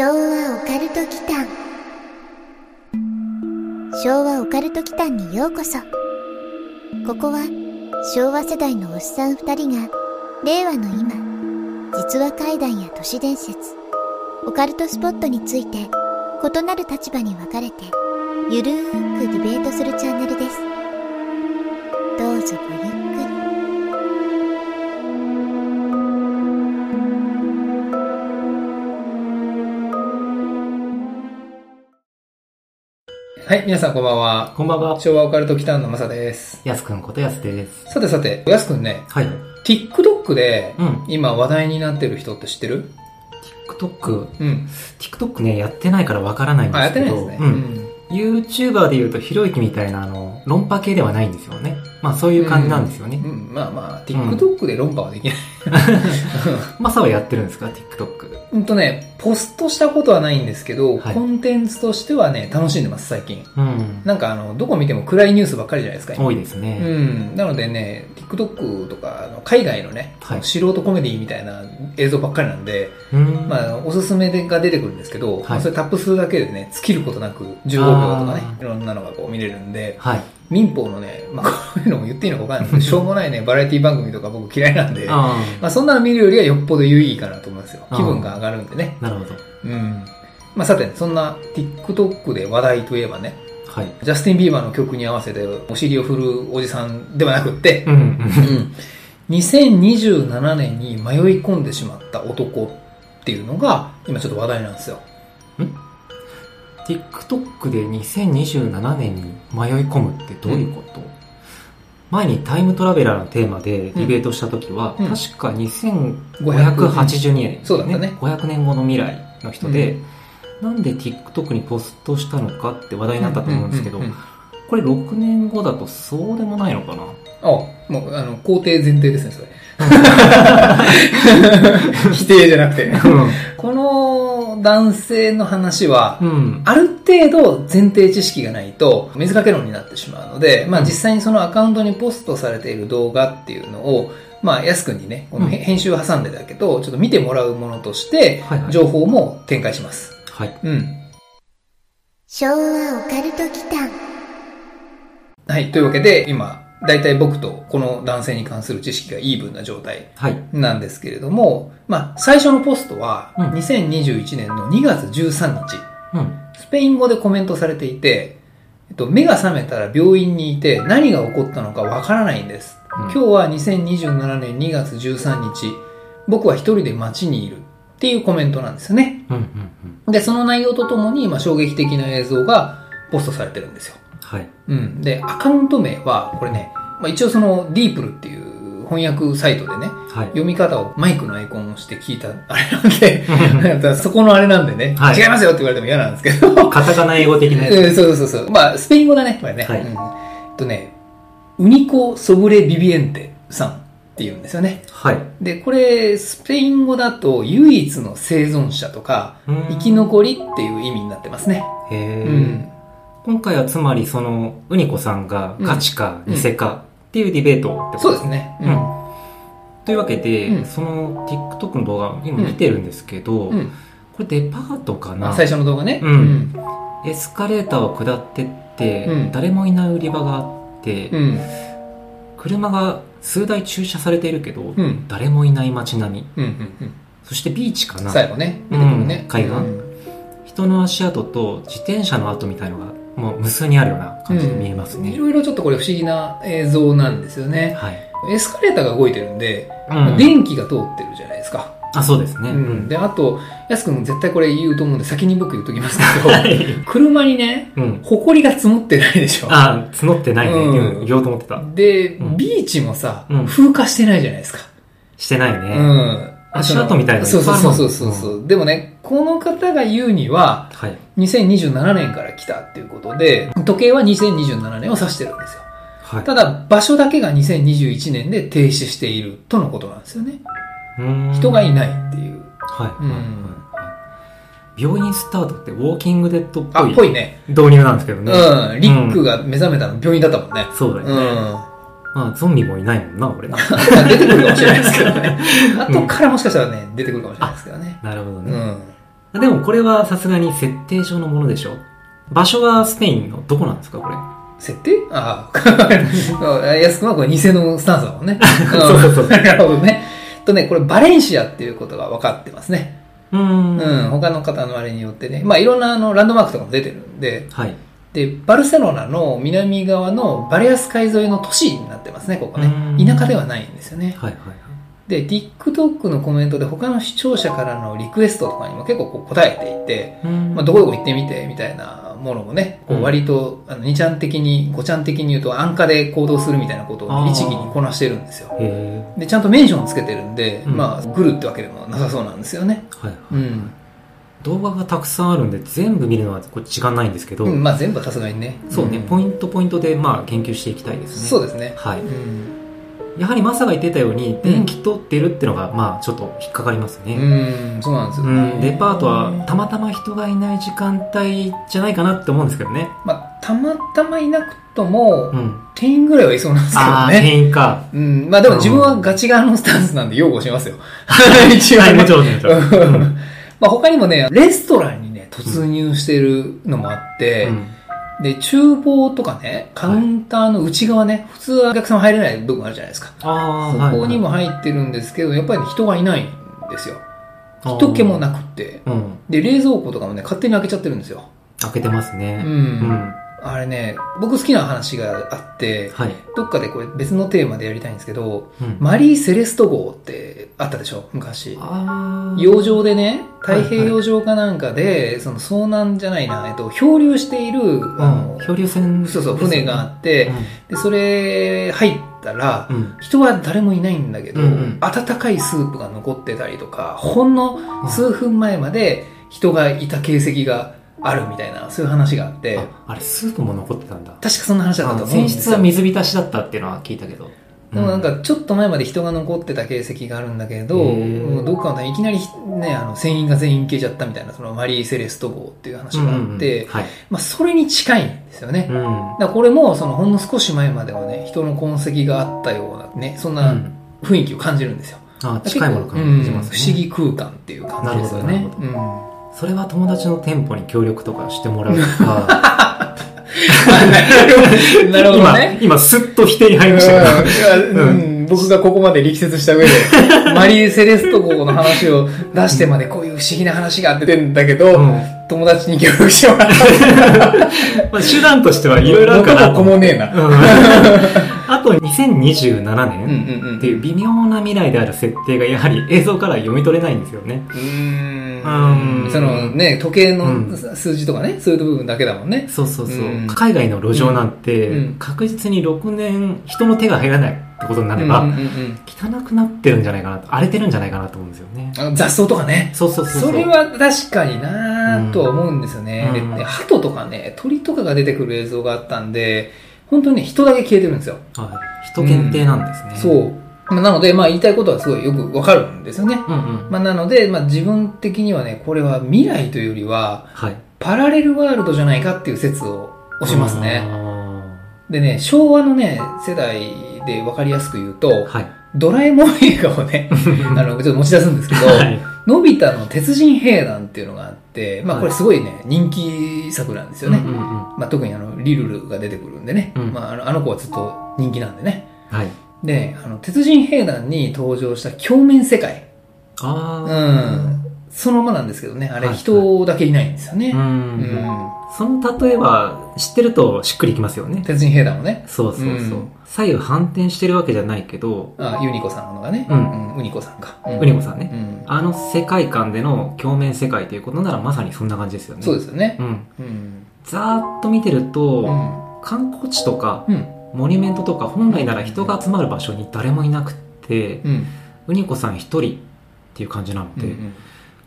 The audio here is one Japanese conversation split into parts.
昭和オカルト祈間。昭和オカルト祈間にようこそ。ここは昭和世代のおっさん二人が令和の今実話怪談や都市伝説オカルトスポットについて異なる立場に分かれてゆるーくディベートするチャンネルです。どうぞごゆっくり。はい、皆さんこんばんは。こんばんは。昭和オカルト北野のまさです。やすくんことやすです。さてさて、やすくんね、はい。TikTok でうん。今話題になってる人って知ってる？TikTok？うん。TikTok ね、やってないからわからないんであ、やっすけど。てないですね。うん。YouTuber で言うと、ひろゆきみたいな、あの、論破系ではないんですよね。まあ、そういう感じなんですよね。うん、まあまあ、TikTok で論破はできない。マサはやってるんですか ?TikTok。うんとね、ポストしたことはないんですけど、はいコンテンツとしてはね、楽しんでます、最近。うん。なんかあの、どこ見ても暗いニュースばっかりじゃないですか、今多いですうね。ん。なのでね、TikTok とか、海外のね、はい素人コメディみたいな映像ばっかりなんで、うん。まあ、おすすめが出てくるんですけど、はいまあそれタップするだけでね、尽きることなく15秒とかね、いろんなのがこう見れるんで、はい。民法のね、まあ、こういうのも言っていいのかわかんないけど、しょうもないね、バラエティ番組とか僕嫌いなんで、まああ、そんなの見るよりはよっぽど有意義かなと思いますよ。気分が上がるんでね。あ。なるほど。うん。まあ、さて、そんな TikTok で話題といえばね、はい。ジャスティン・ビーバーの曲に合わせてお尻を振るおじさんではなくってう、ん。うん2027年に迷い込んでしまった男っていうのが、今ちょっと話題なんですよ。TikTok で2027年に迷い込むってどういうこと、前にタイムトラベラーのテーマでディベートした時は、うん。確か2582年、そうだったね。500年後の未来の人で、なんで TikTok にポストしたのかって話題になったと思うんですけど、うううんこれ6年後だとそうでもないのかな？あ、もう、あの、肯定前提ですね、それ。否定じゃなくて。この男性の話は、うん。ある程度前提知識がないと水かけ論になってしまうので、まあうん実際にそのアカウントにポストされている動画っていうのを、まあ安くんにね、このうん編集を挟んでだけど、ちょっと見てもらうものとしてはいはい、情報も展開します。はい。うん。昭和オカルト祈間はい。というわけで、今、だいたい僕とこの男性に関する知識がイーブンな状態はい。なんですけれども、まあ、最初のポストは、うん2021年の2月13日、うん。スペイン語でコメントされていて、えっと、目が覚めたら病院にいて何が起こったのかわからないんです。うん今日は2027年2月13日、僕は一人で街にいるっていうコメントなんですよね。うん。うん。うん。で、その内容とともに、まあ、衝撃的な映像がポストされてるんですよ。はい。うん。で、アカウント名は、これね、まあ、一応その、ディープルっていう翻訳サイトでね、はい。読み方をマイクのアイコンを押して聞いたあれなんで、そこのあれなんでね、はい違いますよって言われても嫌なんですけど、カタカナ英語的なやつ。うんそうそうそう。まあ、スペイン語だね、これね。はいうんとね、ウニコ・ソブレ・ビビエンテさんって言うんですよね。はい。で、これ、スペイン語だと唯一の生存者とか、生き残りっていう意味になってますね。へーうん。今回はつまりそのウニコさんがガチかうん偽かっていうディベートってことですね。うんというわけで、うんその TikTok の動画今見てるんですけど、うん。これデパートかな？あ最初の動画ね。うんエスカレーターを下ってって、うん誰もいない売り場があって、うん。車が数台駐車されているけど、うん。誰もいない街並みうん。うん。そしてビーチかうん。な？最後ね。ね。うん海岸人の足跡と自転車の跡みたいのがもう無数にあるような感じで見えますね、いろいろちょっとこれ不思議な映像なんですよね。はい、エスカレーターが動いてるんで、うん電気が通ってるじゃないですか。あそうですね、うん、で、あと、やすくん絶対これ言うと思うんで先に僕言っときますけど、はい車にね、うん。埃が積もってないでしょ。あ、募ってないね。うんうん言おうと思ってた。で、うんビーチもさ、うん風化してないじゃないですか。してないね。うん。足跡みたいなそうそうそうんそうそう。でもね、この方が言うには、はい。2027年から来たっていうことで、時計は2027年を指してるんですよ。はい。ただ、場所だけが2021年で停止しているとのことなんですよね。うーん人がいないっていう。はい。うんはい病院スタートってウォーキングデッドっあ、ぽいぽいね。導入なんですけどね。うん。リックが目覚めたの病院だったもんね。うん。そうだよね。まあ、ゾンビもいないもんな、俺な。出てくるかもしれないですけどね。後からもしかしたらね、出てくるかもしれないですけどね。なるほどね。うん。でもこれはさすがに設定上のものでしょ？場所はスペインのどこなんですかこれ？設定？ああ。安くんはこれ偽のスタンスだもんね。そうそうそうなるほどね。とね、これバレンシアっていうことが分かってますね。うーん。うん、他の方のあれによってね。まあいろんなあのランドマークとかも出てるんで、はい。で、バルセロナの南側のバレアス海沿いの都市になってますね、ここねう。ん田舎ではないんですよね。はいはいはい。で、TikTok のコメントで他の視聴者からのリクエストとかにも結構こう答えていて、まあ、どこどこ行ってみてみたいなものもね、こう割と、あの、2ちゃん的に、5ちゃん的に言うと安価で行動するみたいなことを律儀にこなしてるんですよ。へで、ちゃんとメンションつけてるんで、うんまあ、グルってわけでもなさそうなんですよね。ーはい。うん。動画がたくさんあるんで全部見るのはこれ時間ないんですけど、うん、まあ全部はさすがにね。そうね、んポイントポイントでまあ研究していきたいですね。そうですね。はい。うん。やはりマサが言ってたように、電気通ってるっていうのが、まあ、ちょっと引っかかりますね。うん、そうなんですようね。ん、デパートはたまたま人がいない時間帯じゃないかなって思うんですけどね。まあ、たまたまいなくとも、うん。店員ぐらいはいそうなんですけどああ、ね。店員か。うん、まあでも自分はガチ側のスタンスなんで擁護しますよ。一応ねはい、もちろん、もちろん。うんまあ他にもね、レストランにね、突入してるのもあって、うんで、厨房とかね、カウンターの内側ね、普通はお客さん入れない部分あるじゃないですか。ああ、そこにも入ってるんですけど、やっぱり人がいないんですよ。はい人気もなくって。うん。で、冷蔵庫とかもね、勝手に開けちゃってるんですよ。開けてますね。うんうん。あれね、僕好きな話があって、はい。どっかでこれ別のテーマでやりたいんですけど、うんマリー・セレスト号ってあったでしょ？昔。洋上でね、はい太平洋上かなんかで、その遭難じゃないな、えっと、漂流している、あのうん。漂流船、そうそう、船があって、で、それ入ったら、うん。うん。人は誰もいないんだけど、うんうん温かいスープが残ってたりとか、ほんの数分前まで人がいた形跡があるみたいな、そういう話があって、ああれ、スープも残ってたんだ。確かそんな話だったと思うんですよ。は水浸しだったっていうのは聞いたけど。でもなんかちょっと前まで人が残ってた形跡があるんだけど、へうどっかのいきなりね、あの、船員が全員消えちゃったみたいな、そのマリー・セレスト号っていう話があって、はい。まあそれに近いんですよね。うん。だからこれも、そのほんの少し前まではね、人の痕跡があったようなね、そんなうん雰囲気を感じるんですよ。あ近いもの感じますね。うん不思議空間っていう感じですよね。なるほどなるうんそれは友達の店舗に協力とかしてもらうとか。なるほどね。今、今、スッと否定に入りましたけど。うんうん僕がここまで力説した上で、マリー・セレスト号の話を出してまでこういう不思議な話があっててんだけど、うん友達に協力してもらった。まあ、手段としてはいろいろあるかな元もねえな。うんあと、2027うん年。っていう微妙な未来である設定がやはり映像から読み取れないんですよね。うん。そのね、時計のうん数字とかね、そういう部分だけだもんね。そうそうそう。うん海外の路上なんて、うん確実に6年、人の手が入らないってことになれば、うんうんうん汚くなってるんじゃないかなと、荒れてるんじゃないかなと思うんですよね。雑草とかね。そうそうそうう。それは確かになぁとは思うんですよね。鳩とかね、鳥とかが出てくる映像があったんで、本当にね、人だけ消えてるんですよ。はい、人限定なんですね。そう。まあなので、まあ言いたいことはすごいよくわかるんですよね。うんうん。まあなので、まあ自分的にはね、これは未来というよりは、はい。パラレルワールドじゃないかっていう説を押しますね。あでね、昭和のね、世代でわかりやすく言うとー、はい。ドラえもん映画をね、あの、ちょっと持ち出すんですけど、はい。のび太の鉄人兵団っていうのがあって、まあはいこれすごいね、人気作なんですよね。うんうんうんまあ特にあの、リルルが出てくるんでね。うんまああの子はずっと人気なんでね。はい。で、あの、鉄人兵団に登場した鏡面世界。うあん。そのままなんですけどね、あれはい人だけいないんですよねあ。う。。うんん。その例えば、知ってるとしっくりきますよね。鉄人兵団をね。そうそうそう。うん左右反転してるわけじゃないけど、あ、ユニコさんのがね。うんうん。ウニコさんか。ウニコさんねうん。あの世界観での鏡面世界ということならまさにそんな感じですよね。そうですよね。うん。うん。ざーっと見てると、うん。観光地とか、うん。モニュメントとか本来なら人が集まる場所に誰もいなくって、うん。ウニコさん一人っていう感じなので、うん。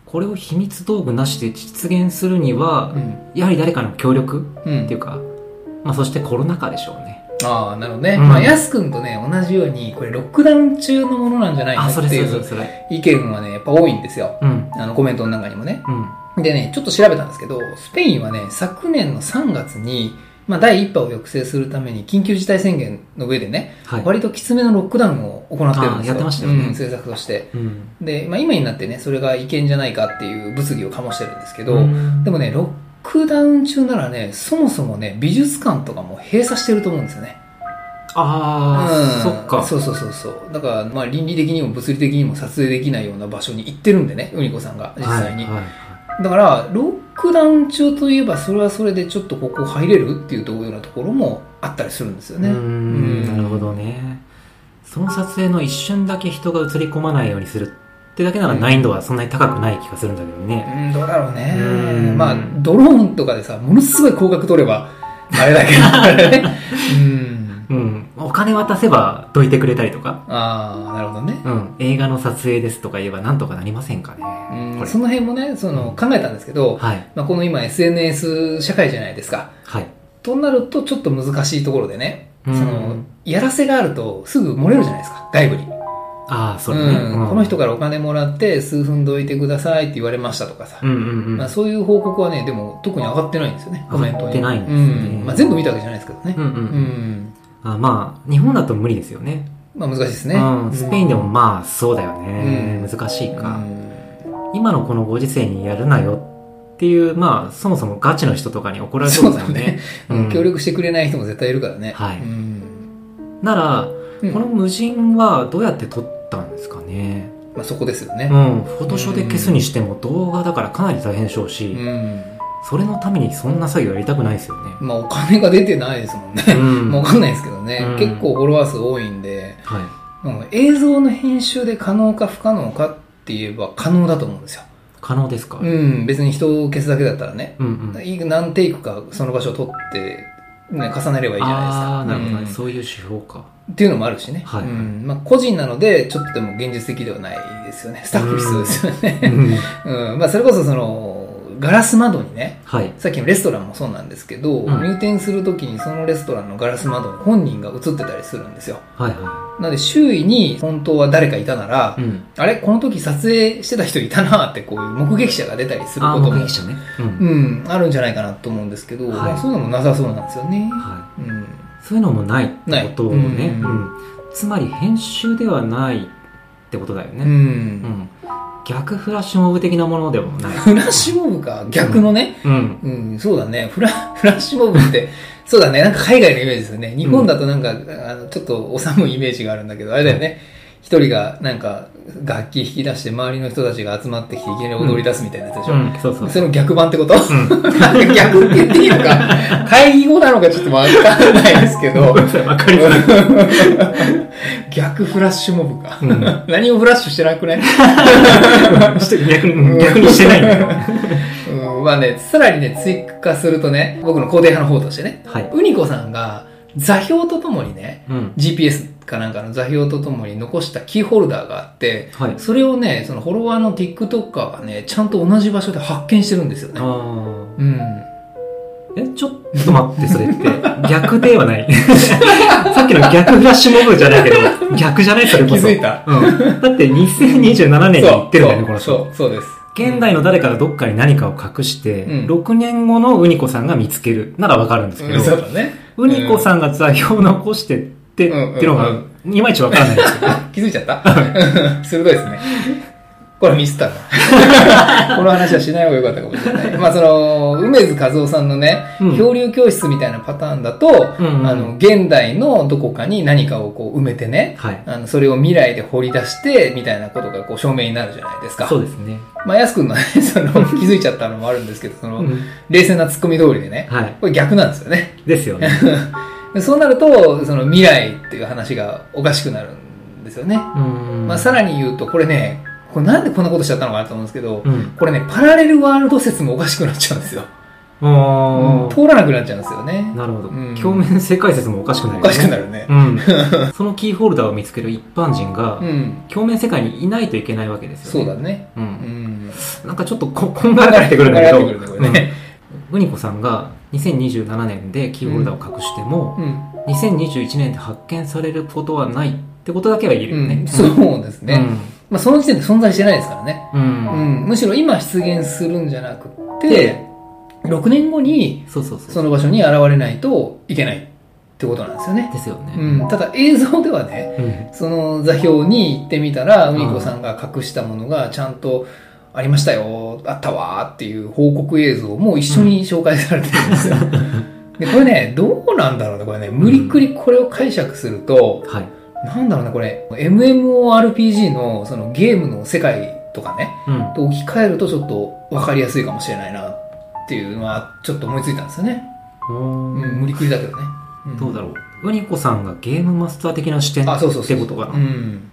これを秘密道具なしで実現するには、うん。やはり誰かの協力うんっていうか、まあそしてコロナ禍でしょうね。ああ、なるほどね。うんまあ、やすくんとね、同じように、これロックダウン中のものなんじゃないのあ、っていう。意見はね、やっぱ多いんですよ。うん。あの、コメントの中にもね。うん。でね、ちょっと調べたんですけど、スペインはね、昨年の3月に、まあ、第1波を抑制するために緊急事態宣言の上でね、はい。割ときつめのロックダウンを行ってるんですよ。やってましたよねうん、政策として。うん。で、まあ、今になってね、それが違憲じゃないかっていう物議を醸してるんですけど、うんでもね、ロックダウン中ならね、そもそもね、美術館とかも閉鎖してると思うんですよね。ああ、うんそっか。そうそうそうそう。だから、まあ、倫理的にも物理的にも撮影できないような場所に行ってるんでね、ウニコさんが、実際に。はいはいだから、ロックダウン中といえば、それはそれでちょっとここ入れるっていうようなところもあったりするんですよね。なるほどね。その撮影の一瞬だけ人が映り込まないようにするってだけなら難易度はそんなに高くない気がするんだけどね。うん、どうだろうねう。んまあ、ドローンとかでさ、ものすごい広角撮れば、あれだけど、ね。うん。うん。お金渡せばどいてくれたりとか。ああ、なるほどね。うん。映画の撮影ですとか言えばなんとかなりませんかね。うんその辺もね、その、考えたんですけど、はい。まあ、この今 SNS 社会じゃないですか。はい。となると、ちょっと難しいところでね、うんその、やらせがあるとすぐ漏れるじゃないですか、外部に。ああ、そうだね。うんこの人からお金もらって数分どいてくださいって言われましたとかさ。うんうんうん。まあ、そういう報告はね、でも特に上がってないんですよね、コメントに。上がってないんですねうんまあ、全部見たわけじゃないですけどね。うんうんうんあまあ、日本だと無理ですよね。まあ難しいですね。うん。スペインでもまあ、そうだよね。うん難しいか。うん今のこのご時世にやるなよっていう、まあ、そもそもガチの人とかに怒られそそううだですよねね。。うん協力してくれない人も絶対いるからね。はいうんなら、うんこの無人はどうやって撮ったんですかね？まあ、そこですよねう。ん。フォトショーで消すにしても動画だからかなり大変でしょうし、うん。それのためにそんな作業やりたくないですよね。まあ、お金が出てないですもんね。うんまあわかんないですけどね。うん結構フォロワー数多いんで、はい。うん映像の編集で可能か不可能かって言えば可能だと思うんですよ。可能ですか？うん。別に人を消すだけだったらね。うんうん。い何テイクかその場所を撮って、ね、重ねればいいじゃないですか。ああー、なるほどね。うんそういう手法か。っていうのもあるしね。はいうん。まあ、個人なので、ちょっとでも現実的ではないですよね。スタッフ必要ですよね。うん。まあ、それこそその、ガラス窓にね、はい。さっきのレストランもそうなんですけど、うん入店するときにそのレストランのガラス窓に本人が映ってたりするんですよ。はいはなので周囲に本当は誰かいたなら、い。うん。あれこの時撮影してた人いたなってこういう目撃者が出たりすることも、ね。うん。うん、あるんじゃないかなと思うんですけど、はいまあ、そういうのもなさそうなんですよね。はうん。い。そういうのもないってことをね。うんうん。つまり編集ではないってことだよね。うんうん。逆フラッシュモブ的なものでもない。フラッシュモブか、逆のね。うん。うん、そうだね。フラ、フラッシュモブって、そうだね。なんか海外のイメージですよね。日本だとなんか、あの、ちょっとお寒いイメージがあるんだけど、あれだよね。一人がなんか楽器弾き出して周りの人たちが集まってきていきなり踊り出すみたいなやつでしょ？うん、そうそうそれの逆版ってこと、ん 逆って言っていいのか会議語なのかちょっとわかんないですけど。わかりづらい。逆フラッシュモブか。うん何をフラッシュしてなくない？逆に、逆にしてないんだよ。うん、まあね、さらにね、追加するとね、僕の肯定派の方としてね、はい。ウニコさんが座標とともにね、うん。GPS かなんかの座標とともに残したキーホルダーがあって、はい。それをね、そのフォロワーの TikToker がね、ちゃんと同じ場所で発見してるんですよね。あうん。ーえ、ちょっと待って、それって。逆ではない。さっきの逆フラッシュモブじゃないけど、逆じゃない？それこそ。気づいたうん。だって2027年に言ってるんだよね、この人。そう、そうです。現代の誰かがどっかに何かを隠して、うん6年後のウニコさんが見つけるならわかるんですけど、うんそうだね。ウニコさんが座標を残してって、うんっていうのが、いまいちわからないんですけど。気づいちゃった？鋭いですね。これミスったな。この話はしない方がよかったかもしれない。まあその、梅津和夫さんのね、うん漂流教室みたいなパターンだと、うんうんあの、現代のどこかに何かをこう埋めてね、はい。あの、それを未来で掘り出して、みたいなことがこう証明になるじゃないですか。そうですね。まあ、安くんのね、その、気づいちゃったのもあるんですけど、その、うん冷静な突っ込み通りでね、はい。これ逆なんですよね。ですよね。でそうなると、その未来っていう話がおかしくなるんですよね。うんまあ、さらに言うと、これね、これなんでこんなことしちゃったのかなと思うんですけど、うん。これね、パラレルワールド説もおかしくなっちゃうんですよ。通らなくなっちゃうんですよね。なるほど。うん鏡面世界説もおかしくなる、おかしくなるね。うん。そのキーホルダーを見つける一般人が、うん。鏡面世界にいないといけないわけですよね。そうだね。う。うんん。なんかちょっとこ、こんがらがってくるんだけど、ねこれねうんウニコさんが2027年でキーホルダーを隠しても、うん。2021年で発見されることはないってことだけは言えるよね。うんそうですね。まあ、その時点で存在してないですからね。うん。うん。むしろ今出現するんじゃなくて、6年後にその場所に現れないといけないってことなんですよね。ですよね。うん、ただ映像ではね、うん。その座標に行ってみたら、んうにこさんが隠したものがちゃんとありましたよ、あったわーっていう報告映像も一緒に紹介されてるんですよ。で、これね、どうなんだろうね、これね、無理くりこれを解釈すると、はい。なんだろうね、これ、MMORPG のそのゲームの世界とかね、うん。と置き換えるとちょっと分かりやすいかもしれないなっていうのはちょっと思いついたんですよね。ううん、ん無理くりだけどね。んどうだろう。ウニコさんがゲームマスター的な視点あ、そうそうそう。ってことかな。うん。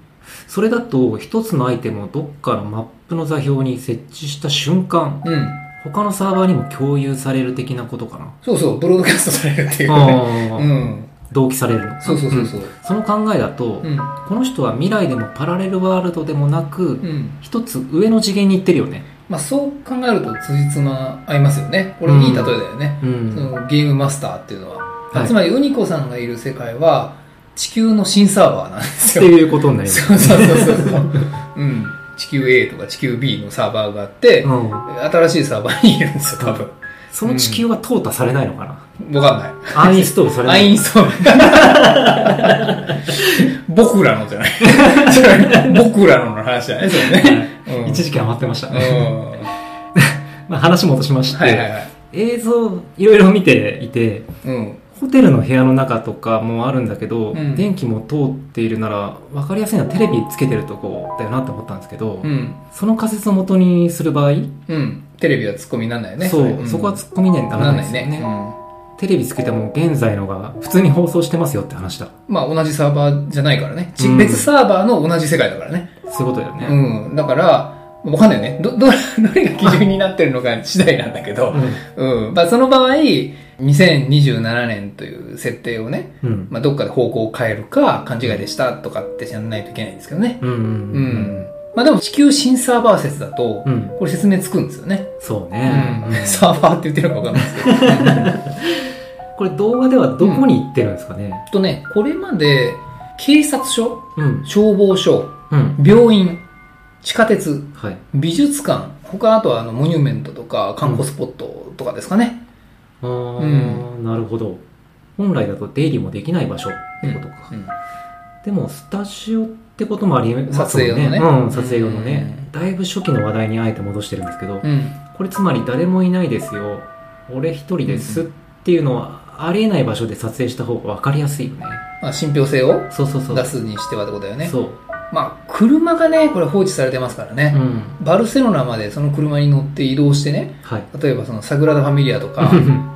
それだと、一つのアイテムをどっかのマップの座標に設置した瞬間、うん。他のサーバーにも共有される的なことかな？そうそう、ブロードキャストされるっていうね。うん。同期されるの？そうそうそうそう。んその考えだと、うん。この人は未来でもパラレルワールドでもなく、うん。一つ上の次元に行ってるよね。まあそう考えると辻褄合いますよね。これいい例えだよね。うん。そのゲームマスターっていうのは。はいつまりウニコさんがいる世界は地球の新サーバーなんですよ。っていうことになります。そうそうそうそう。うん。地球 A とか地球 B のサーバーがあって、うん。新しいサーバーにいるんですよ、多分。その地球は淘汰されないのかな、わかんない。アンインストールされないアインストール。僕らのじゃない。僕らのの話じゃないそれね。うん一時期余ってましたうん。ね。まあ話戻しまして。映像いろいろ見ていて、うん。ホテルの部屋の中とかもあるんだけど、うん電気も通っているなら分かりやすいのはテレビつけてるとこだよなって思ったんですけど、うん。その仮説を元にする場合、うん。テレビはツッコミになんないよね。そう、そこは突っ込みにはならないですよね。テレビつけても現在のが普通に放送してますよって話だ。うん。まあ同じサーバーじゃないからね。ちうん別サーバーの同じ世界だからね。そういうことだよね。うん。だから、わかんないよね。ど、ど、どれが基準になってるのか次第なんだけど、うん。まあその場合、2027年という設定をね、うん。うん。まあどっかで方向を変えるか、勘違いでしたとかって知らないといけないんですけどね。うん。うん。ううん。ん。まあでも地球新サーバー説だと、うん。これ説明つくんですよね。そうね。うん。サーバーって言ってるのかわかんないですけど。これ動画ではどこに行ってるんですかね？とね、これまで、警察署、うん。消防署、うん。病院、地下鉄、はい。美術館、他あとはあのモニュメントとか観光スポットとかですかね。あー、なるほど。本来だと出入りもできない場所ってことか。うんでも、スタジオってこともありますもん撮影用のねうん、撮影用のね。うんだいぶ初期の話題にあえて戻してるんですけど、うん。これつまり誰もいないですよ。俺一人ですっていうのは、ありえない場所で撮影した方が分かりやすいよね。まあ、信憑性を。出すにしてはってことだよね。そう。まあ、車がね、これ放置されてますからね。うん。バルセロナまでその車に乗って移動してね、はい。例えばそのサグラダ・ファミリアとか、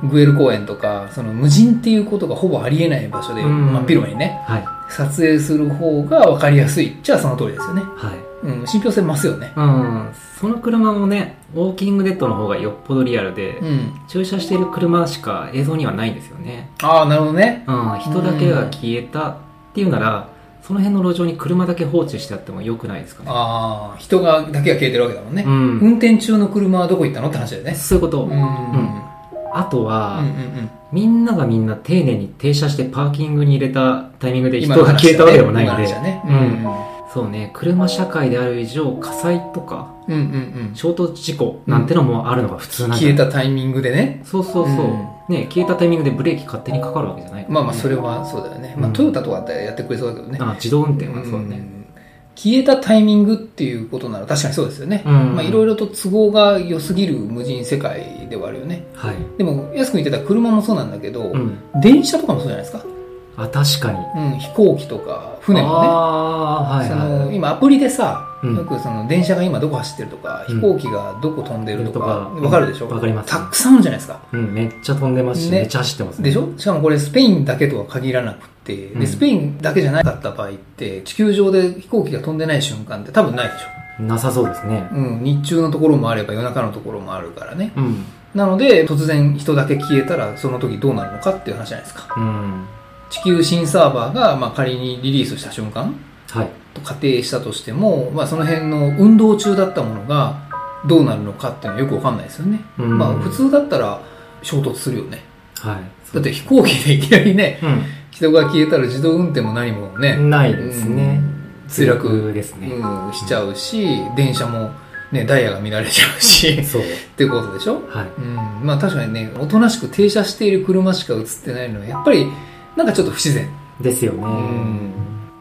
グエル公園とか、その無人っていうことがほぼありえない場所で、うん真っ広場にね、はい。撮影する方が分かりやすい。じゃあその通りですよね。はい。うん、信憑性増すよね。うん。その車もね、ウォーキングデッドの方がよっぽどリアルで、うん。駐車している車しか映像にはないんですよね。ああ、なるほどね。うん。人だけが消えたっていうなら、その辺の路上に車だけ放置してあってもよくないですかね。ああ、人が、だけが消えてるわけだもんね。うん。運転中の車はどこ行ったのって話だよね。そういうこと。うん。うんあとは、うんうん。みんながみんな丁寧に停車してパーキングに入れたタイミングで人が消えたわけでもないんで、今の話だね。うんそうね、車社会である以上、火災とか、うんうんうん。衝突事故なんてのもあるのが普通なんだ消えたタイミングでね。そうそうそう、うんね、消えたタイミングでブレーキ勝手にかかるわけじゃないまあまあ、それはそうだよね。まあ、うんトヨタとかだったらやってくれそうだけどね。あ自動運転はそうだね。ん消えたタイミングっていうことなら確かにそうですよね。うんまあ、いろいろと都合が良すぎる無人世界ではあるよね。はい。でも、安く言ってた車もそうなんだけど、うん。電車とかもそうじゃないですか。あ、確かに。うん、飛行機とか、船もね。はいそはい。の今アプリでさ、うんよくその電車が今どこ走ってるとか、うん飛行機がどこ飛んでるとか、うんわかるでしょ？わかりますたくさんあるじゃないですか。うん、めっちゃ飛んでますし、ねめっちゃ走ってますね。でしょ？しかもこれスペインだけとは限らなくて、うんで、スペインだけじゃなかった場合って、地球上で飛行機が飛んでない瞬間って多分ないでしょ？なさそうですね。うん、日中のところもあれば夜中のところもあるからね。うん。なので、突然人だけ消えたらその時どうなるのかっていう話じゃないですか。うん。地球新サーバーが、まあ、仮にリリースした瞬間はい。と仮定したとしても、まあ、その辺の運動中だったものがどうなるのかっていうのはよくわかんないですよね。うんまあ、普通だったら衝突するよね。はい。だって飛行機でいきなりね、う人が消えたら自動運転も何もね、ん。ないですね。墜落ですね。うん、しちゃうし、電車もね、ダイヤが乱れちゃうし、そう。っていうことでしょはい。うん。まあ確かにね、おとなしく停車している車しか映ってないのは、やっぱり、なんかちょっと不自然。ですよね。ん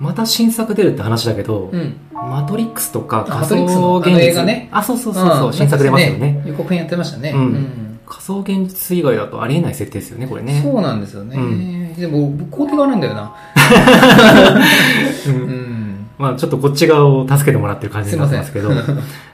また新作出るって話だけど、うん。マトリックスとかあ仮想現マトリックスのあ実。の映画ねあ、そうそうそうそう、新作出ますよね。予告編やってましたね。うん仮想現実以外だとありえない設定ですよね、これね。そうなんですよね。うんでも、僕、肯定側なんだよな。まあちょっとこっち側を助けてもらってる感じになってますけど、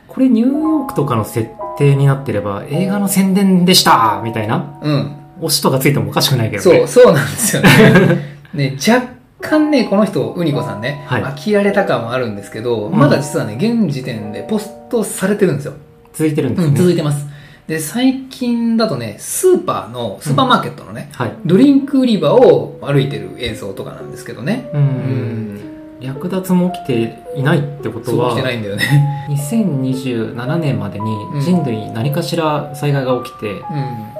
これニューヨークとかの設定になってれば映画の宣伝でしたみたいなうん。押しとかついてもおかしくないけどそう、ね。そうなんですよね。ね、若干ね、この人、ウニコさんね、はい飽きられた感はあるんですけど、うんまだ実はね、現時点でポストされてるんですよ。続いてるんですうん、ね。続いてます。で、最近だとね、スーパーの、スーパーマーケットのね、はい。ドリンク売り場を歩いてる映像とかなんですけどね。う。うんん。略奪も起きていないってことはそう来て、ないんだよね。2027年までに人類に何かしら災害が起きて、うん。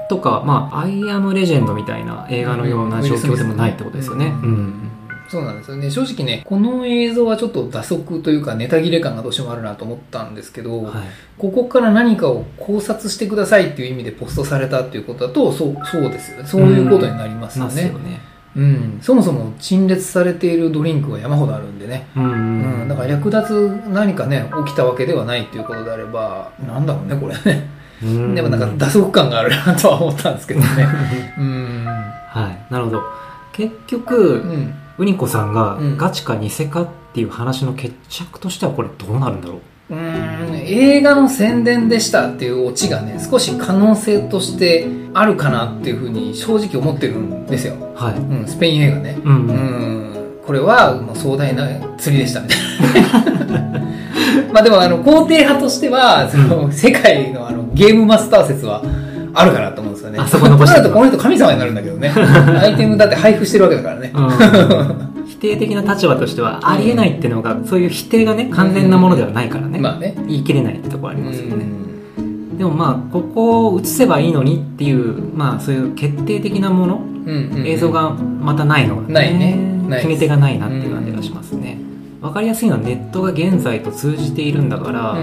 とか、まあ、アイアムレジェンドみたいな映画のような状況でもないってことですよね。ううんん。そうなんですよね。正直ね、この映像はちょっと打足というかネタ切れ感がどうしてもあるなと思ったんですけど、はい。ここから何かを考察してくださいっていう意味でポストされたっていうことだと、そう、そうですよね。そういうことになりますよねますよ。ね。うん。そもそも陳列されているドリンクは山ほどあるんでね。うん。うん。だから略奪何かね、起きたわけではないっていうことであれば、なんだろうね、これね。うんでもなんか打足感があるなとは思ったんですけどね。うん。はい。なるほど。結う局、ん。ウニコさんがうんガチか偽かっていう話の決着としてはこれどうなるんだろううーん映画の宣伝でしたっていうオチがね少し可能性としてあるかなっていうふうに正直思ってるんですよ、はい。うん、スペイン映画ね。うん。ううん。んこれはもう壮大な釣りでしたみたいなまあでもあの肯定派としてはその世界のあのゲームマスター説はあるかなと思うんですよね。あそこ残してそうなると。この人神様になるんだけどね。アイテムだって配布してるわけだからね。うん。否定的な立場としてはありえないっていうのが、そういう否定がね、完全なものではないからね。まあね。言い切れないってところありますよね。うん。でもまあ、ここを映せばいいのにっていう、まあそういう決定的なもの、うんうん映像がまたないのが、ないね。ない決め手がないなっていう感じがしますね。わかりやすいのはネットが現在と通じているんだから、うんう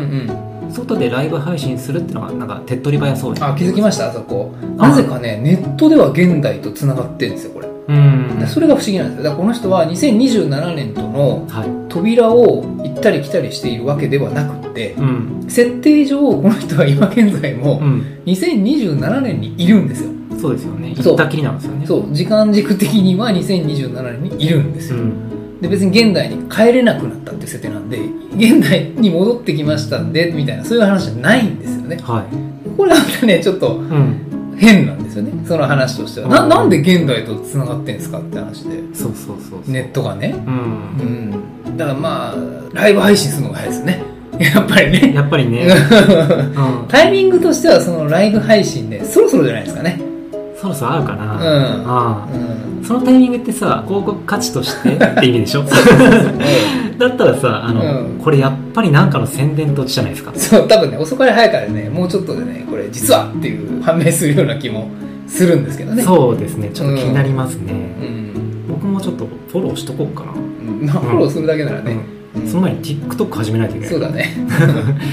ん。外でライブ配信するっていうのがなんか手っ取り早そうにあ、気づきました？あそこ。あなぜかね、ネットでは現代と繋がってるんですよ、これ。うん。でそれが不思議なんですよ。だからこの人は2027年とのはい。扉を行ったり来たりしているわけではなくって、うん。設定上、この人は今現在もうん。2027年にいるんですよ。そうですよね。そう。行ったきりなんですよね。そう、時間軸的には2027年にいるんですよ。うん。で、別に現代に帰れなくなったっていう設定なんで、現代に戻ってきましたんで、みたいな、そういう話じゃないんですよね。はい。これはまたね、ちょっとうん変なんですよね。その話としては。な、うんなんで現代と繋がってんですかって話で。そうそうそうネットがね。うんうん。だからまあ、ライブ配信するのが早いですね。やっぱりね。やっぱりね、うん、タイミングとしてはそのライブ配信ね、そろそろじゃないですかね。そろそろあるかな、うんうん。そのタイミングってさ広告価値としてって意味でしょ？だったらさあの、うんこれやっぱりなんかの宣伝とじゃないですかそう、多分ね、遅かれ早かれね、もうちょっとでね、これ実はっていう判明するような気もするんですけどね。そうですねちょっと気になりますね、うん。僕もちょっとフォローしとこうかな、うん。まあ、フォローするだけならね。うんその前に TikTok 始めないといけないそうだね。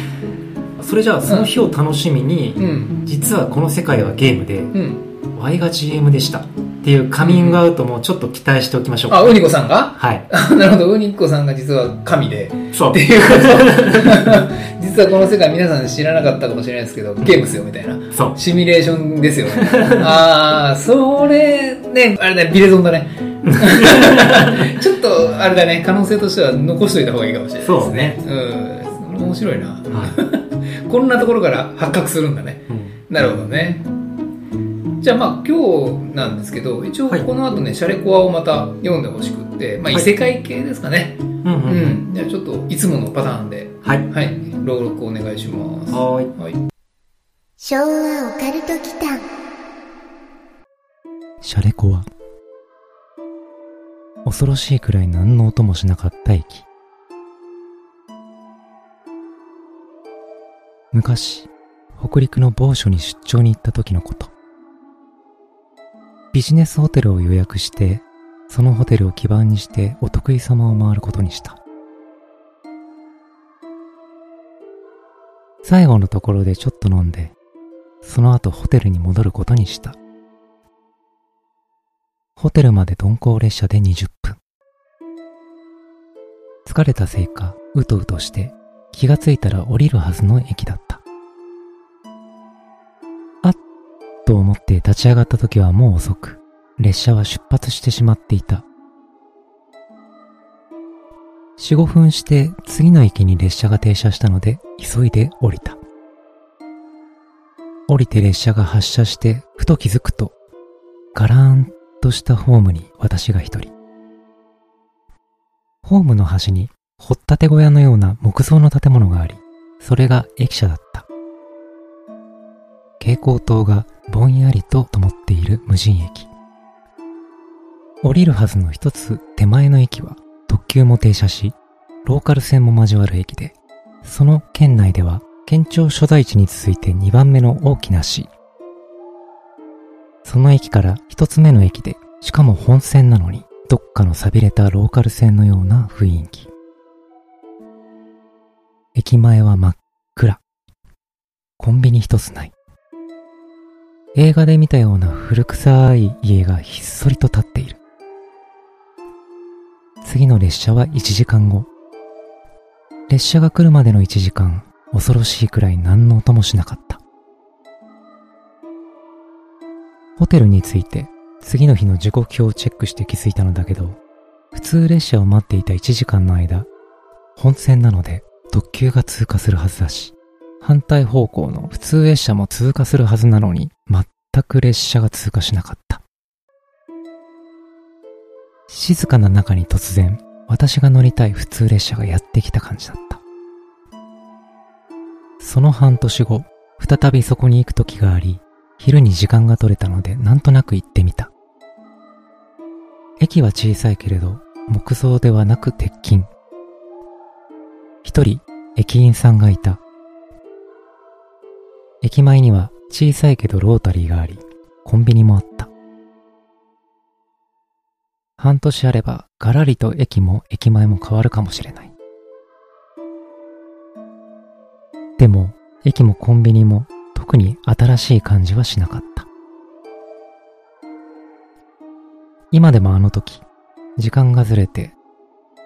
それじゃあその日を楽しみに、うん。実はこの世界はゲームでうん。Y が GM でしたっていうカミングアウトもちょっと期待しておきましょうか、あ、ウニコさんが？はい あなるほど、ウニコさんが実は神で、そうっていうこと実はこの世界皆さん知らなかったかもしれないですけど、ゲームっすよ、みたいな。そうシミュレーションですよね。ああ、それ、ね、あれだね、ビレゾンだね。ちょっと、あれだね、可能性としては残しといた方がいいかもしれないですね。うん。それ面白いな。は こんなところから発覚するんだね。い、うんなるほどね。じゃあまあ今日なんですけど、一応はい。この後ね、シャレコアをまた読んでほしくって、まあ異はい。世界系ですかね。うんうんうん。じゃあちょっといつものパターンで、はい。はい、朗読お願いします。はーい。はい。昭和オカルト祈間。シャレコは恐ろしいくらい何の音もしなかった駅。昔北陸の某所に出張に行った時のことビジネスホテルを予約してそのホテルを基盤にしてお得意様を回ることにした最後のところでちょっと飲んで、その後ホテルに戻ることにした。ホテルまで鈍行列車で20分。疲れたせいか、うとうとして、気がついたら降りるはずの駅だった。と思って立ち上がった時はもう遅く、列車は出発してしまっていた。4、5分して次の駅に列車が停車したので急いで降りた。降りて列車が発車してふと気づくと、ガラーンとしたホームに私が一人。ホームの端に掘ったて小屋のような木造の建物があり、それが駅舎だった。蛍光灯がぼんやりと灯っている無人駅。降りるはずの一つ手前の駅は特急も停車し、ローカル線も交わる駅で、その県内では県庁所在地に続いて2番目の大きな市。その駅から一つ目の駅で、しかも本線なのに、どっかの錆びれたローカル線のような雰囲気。駅前は真っ暗。コンビニ一つない。映画で見たような古臭い家がひっそりと立っている。次の列車は1時間後。列車が来るまでの1時間、恐ろしいくらい何の音もしなかった。ホテルに着いて、次の日の時刻表をチェックして気づいたのだけど、普通列車を待っていた1時間の間、本線なので特急が通過するはずだし、反対方向の普通列車も通過するはずなのに、全く列車が通過しなかった。静かな中に突然、私が乗りたい普通列車がやってきた感じだった。その半年後、再びそこに行く時があり、昼に時間が取れたのでなんとなく行ってみた。駅は小さいけれど、木造ではなく鉄筋。一人、駅員さんがいた。駅前には小さいけどロータリーがあり、コンビニもあった。半年あれば、ガラリと駅も駅前も変わるかもしれない。でも、駅もコンビニも特に新しい感じはしなかった。今でもあの時、時間がずれて、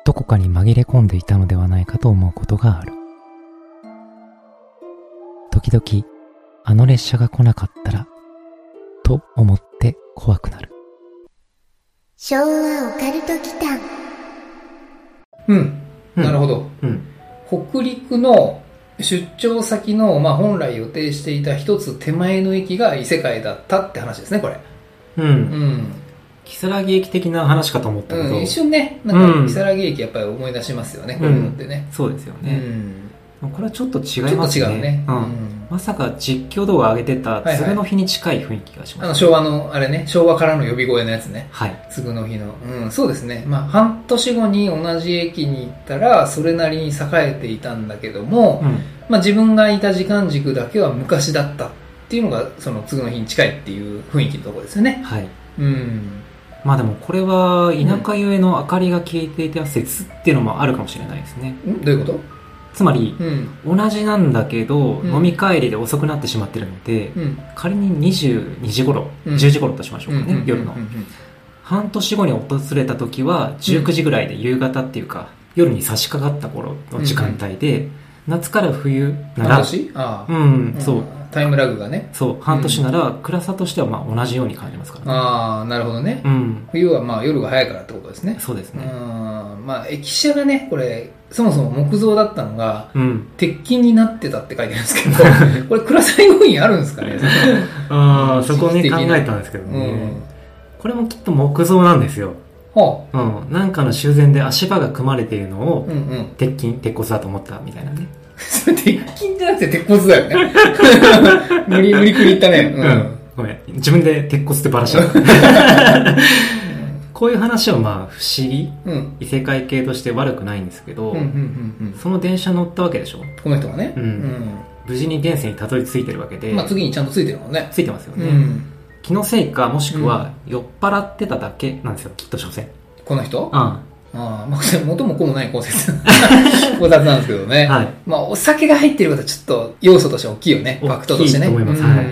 どこかに紛れ込んでいたのではないかと思うことがある。時々、あの列車が来なかったら、と思って怖くなる。昭和オカルト期間うん。うんなるほど。うん。北陸の出張先の、まあ、本来予定していた一つ手前の駅が異世界だったって話ですね、これ。う。うんん。木更木駅的な話かと思ったけど、うん、一瞬ね、なんか、うん木更木駅やっぱり思い出しますよね、こういうのってね。そうですようね。ん。これはちょっと違いますね。違うね。う。うんん。まさか実況動画上げてたはいはい次の日に近い雰囲気がしあの、ます。昭和の、あれね、昭和からの呼び声のやつね。はい。次の日の。うん、そうですね。まあ、半年後に同じ駅に行ったら、それなりに栄えていたんだけども、うん。まあ、自分がいた時間軸だけは昔だったっていうのが、その次の日に近いっていう雰囲気のところですよね。はい。うん。まあでもこれは田舎ゆえの明かりが消えていた説っていうのもあるかもしれないですね。ん？どういうこと？つまり、うん。同じなんだけど、うん飲み帰りで遅くなってしまってるので、うん。仮に22時頃、うん10時頃としましょうかね、うん夜の半年後に訪れた時は19時ぐらいで夕方っていうか、夜に差し掛かった頃の時間帯で、夏から冬なら。半年？ああ。うん、そう。うんタイムラグがね。そう。半年なら暗さとしてはまあ同じように感じますから。ねああ、なるほどね。うん。冬はまあ夜が早いからってことですね。うん。そうですね。まあ、駅舎がね、これ、そもそも木造だったのが、うん。鉄筋になってたって書いてあるんですけど、これ暗さ要因あるんですかね？ああそこね考えたんですけどうね、ん。これもきっと木造なんですよ。はうんなんかの修繕で足場が組まれているのあ。をうんうん。鉄筋鉄骨だと思ったみたいなねそれ 鉄筋じゃなくて鉄骨だよね。無理、無理くり言ったね。うん。ごめん自分で鉄骨ってばらしたこういう話はまあ不思議うん。異世界系として悪くないんですけど、うん、うん、うん、うん。その電車乗ったわけでしょこの人がね。うん無事に現世にたどり着いてるわけで、うん。まあ次にちゃんとついてるもんね。ついてますよね、うん。気のせいかもしくは酔っ払ってただけなんですよきっと所詮この人？あああ、まあ、元も子もない考察。考察なんですけどね。はい。まあ、お酒が入ってることはちょっと要素として大きいよね。大きいファクトとしてね。と思いますうんはい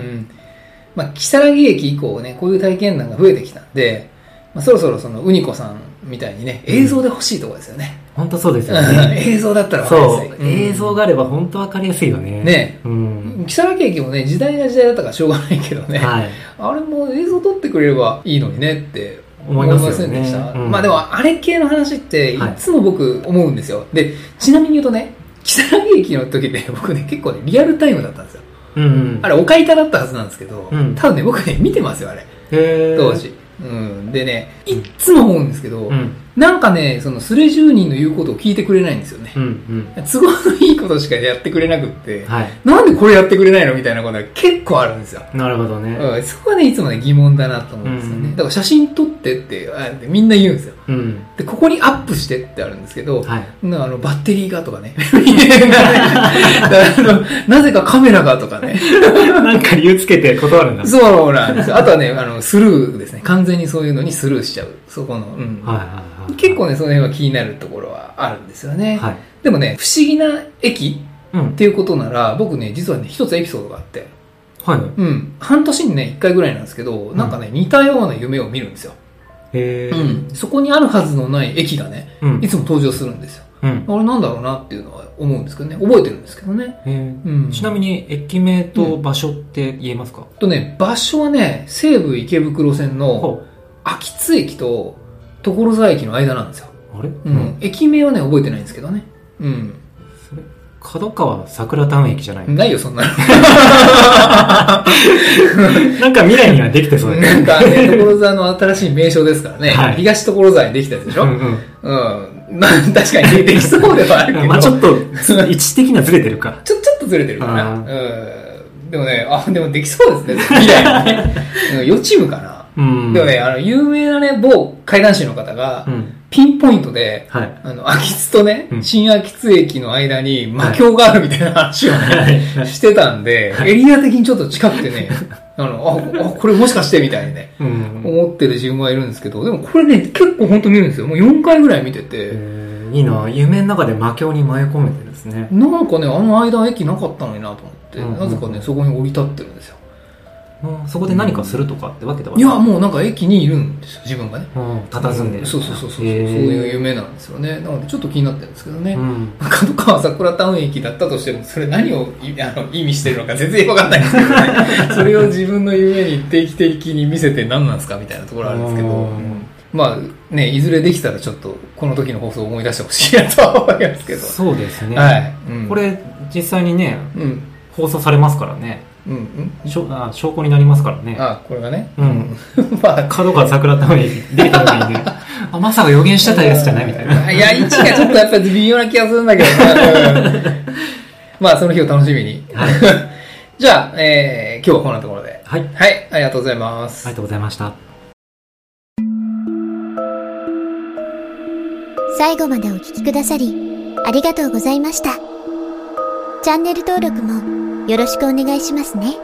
まあ、木更木駅以降ね、こういう体験談が増えてきたんで、まあ、そろそろそのウニコさんみたいにね、映像で欲しいところですよね。本当そうですようんね。映像だったら分かりそうやすい。。映像があれば本当わかりやすいよね。ねうん。木更木駅もね、時代が時代だったからしょうがないけどね。はい。あれも映像撮ってくれればいいのにねって思いませんでした？うんまあでもあれ系の話っていはいつも僕思うんですよ。で、ちなみに言うとね、木更木駅の時って僕ね、結構ね、リアルタイムだったんですよ。うんうん。あれ、お買い板だったはずなんですけど、うん多分ね、僕ね、見てますよ、あれ。当時。うん。でね、いっつも思うんですけど、うん。なんかね、そのスレ住人の言うことを聞いてくれないんですよねう。んうん。都合のいいことしかやってくれなくって、はい。なんでこれやってくれないのみたいなことが結構あるんですよ。なるほどね。うん、そこがね、いつもね、疑問だなと思うんですよね。うんだから写真撮ってって、あってみんな言うんですよ。うん。で、ここにアップしてってあるんですけど、はい。なあのバッテリーがとかね。なぜかカメラがとかね。なんか理由つけて断るんだ。そうなんですよ。あとはね、あの、スルーですね。完全にそういうのにスルーしちゃう。そこの。うんはいはいはい。結構ね、その辺は気になるところはあるんですよね。はい。でもね、不思議な駅うんっ。ていうことなら、僕ね、実はね、一つエピソードがあって、はい。うん、半年にね、一回ぐらいなんですけど、なんかね、似たような夢を見るんですよ。うん。そこにあるはずのない駅がね、うんいつも登場するんですよ。うん。あれなんだろうなっていうのは思うんですけどね、覚えてるんですけどね。へーうん。ちなみに、駅名と場所って言えますか？とね、場所はね、西武池袋線のほ秋津駅と所沢駅の間なんですよ。う。あれ？うん。。駅名はね、覚えてないんですけどね。うん。角川桜タウン駅じゃない？ないよ、そんなの。なんか未来にはできてそうだよなんかね、所沢の新しい名称ですからね。はい東所沢にできたでしょ、ううんん、うん。まあ確かにできそうではあるけど。まあちょっと、位置的にはずれてるか。ちょ、ちょっとずれてるかな。あうん。でもね、あ、でもできそうですね。未来にね。うん、予知夢かな。うん。でもね、あの、有名なね、某怪談師の方がう、ん。ピンポイントで、はい。あの、秋津とね、うん新秋津駅の間に魔境があるみたいな話をね、はいしてたんで、エリア的にちょっと近くてね、あの、あ、あこれもしかしてみたいにね、うん。思ってる自分はいるんですけど、でもこれね、結構本当見るんですよ。もう4回ぐらい見てて、えーいいな夢の中で魔境に迷い込めてるんですね。なんかね、あの間駅なかったのになと思って、うんなぜかね、そこに降り立ってるんですよ。そこで何かするとかってわけではいや、もうなんか駅にいるんですよ、自分がね。うん、佇んでる。そうそうそうそう。そういう夢なんですよね。なのでちょっと気になってるんですけどね。うん。角川桜タウン駅だったとしても、それ何をいあの意味してるのか全然わかんないんですけどね。それを自分の夢に定期的に見せて何なんですかみたいなところあるんですけど、うんうんまあね、いずれできたらちょっとこの時の放送を思い出してほしいなとは思いますけど。そうですね。はい。うんこ、れ、実際にね、うん。放送されますからね。うん。うん。しょあ証拠になりますからね。あ、これがね。うん。まあ、角川桜タウン駅出てきた時にね、あ、まさか予言してたやつじゃないみたいな。いや、位置がちょっとやっぱり微妙な気がするんだけどな。うんまあ、その日を楽しみに。はい。じゃあ、えー、今日はこんなところで。はい。はい、ありがとうございます。ありがとうございました。最後までお聞きくださり、ありがとうございました。チャンネル登録もよろしくお願いしますね。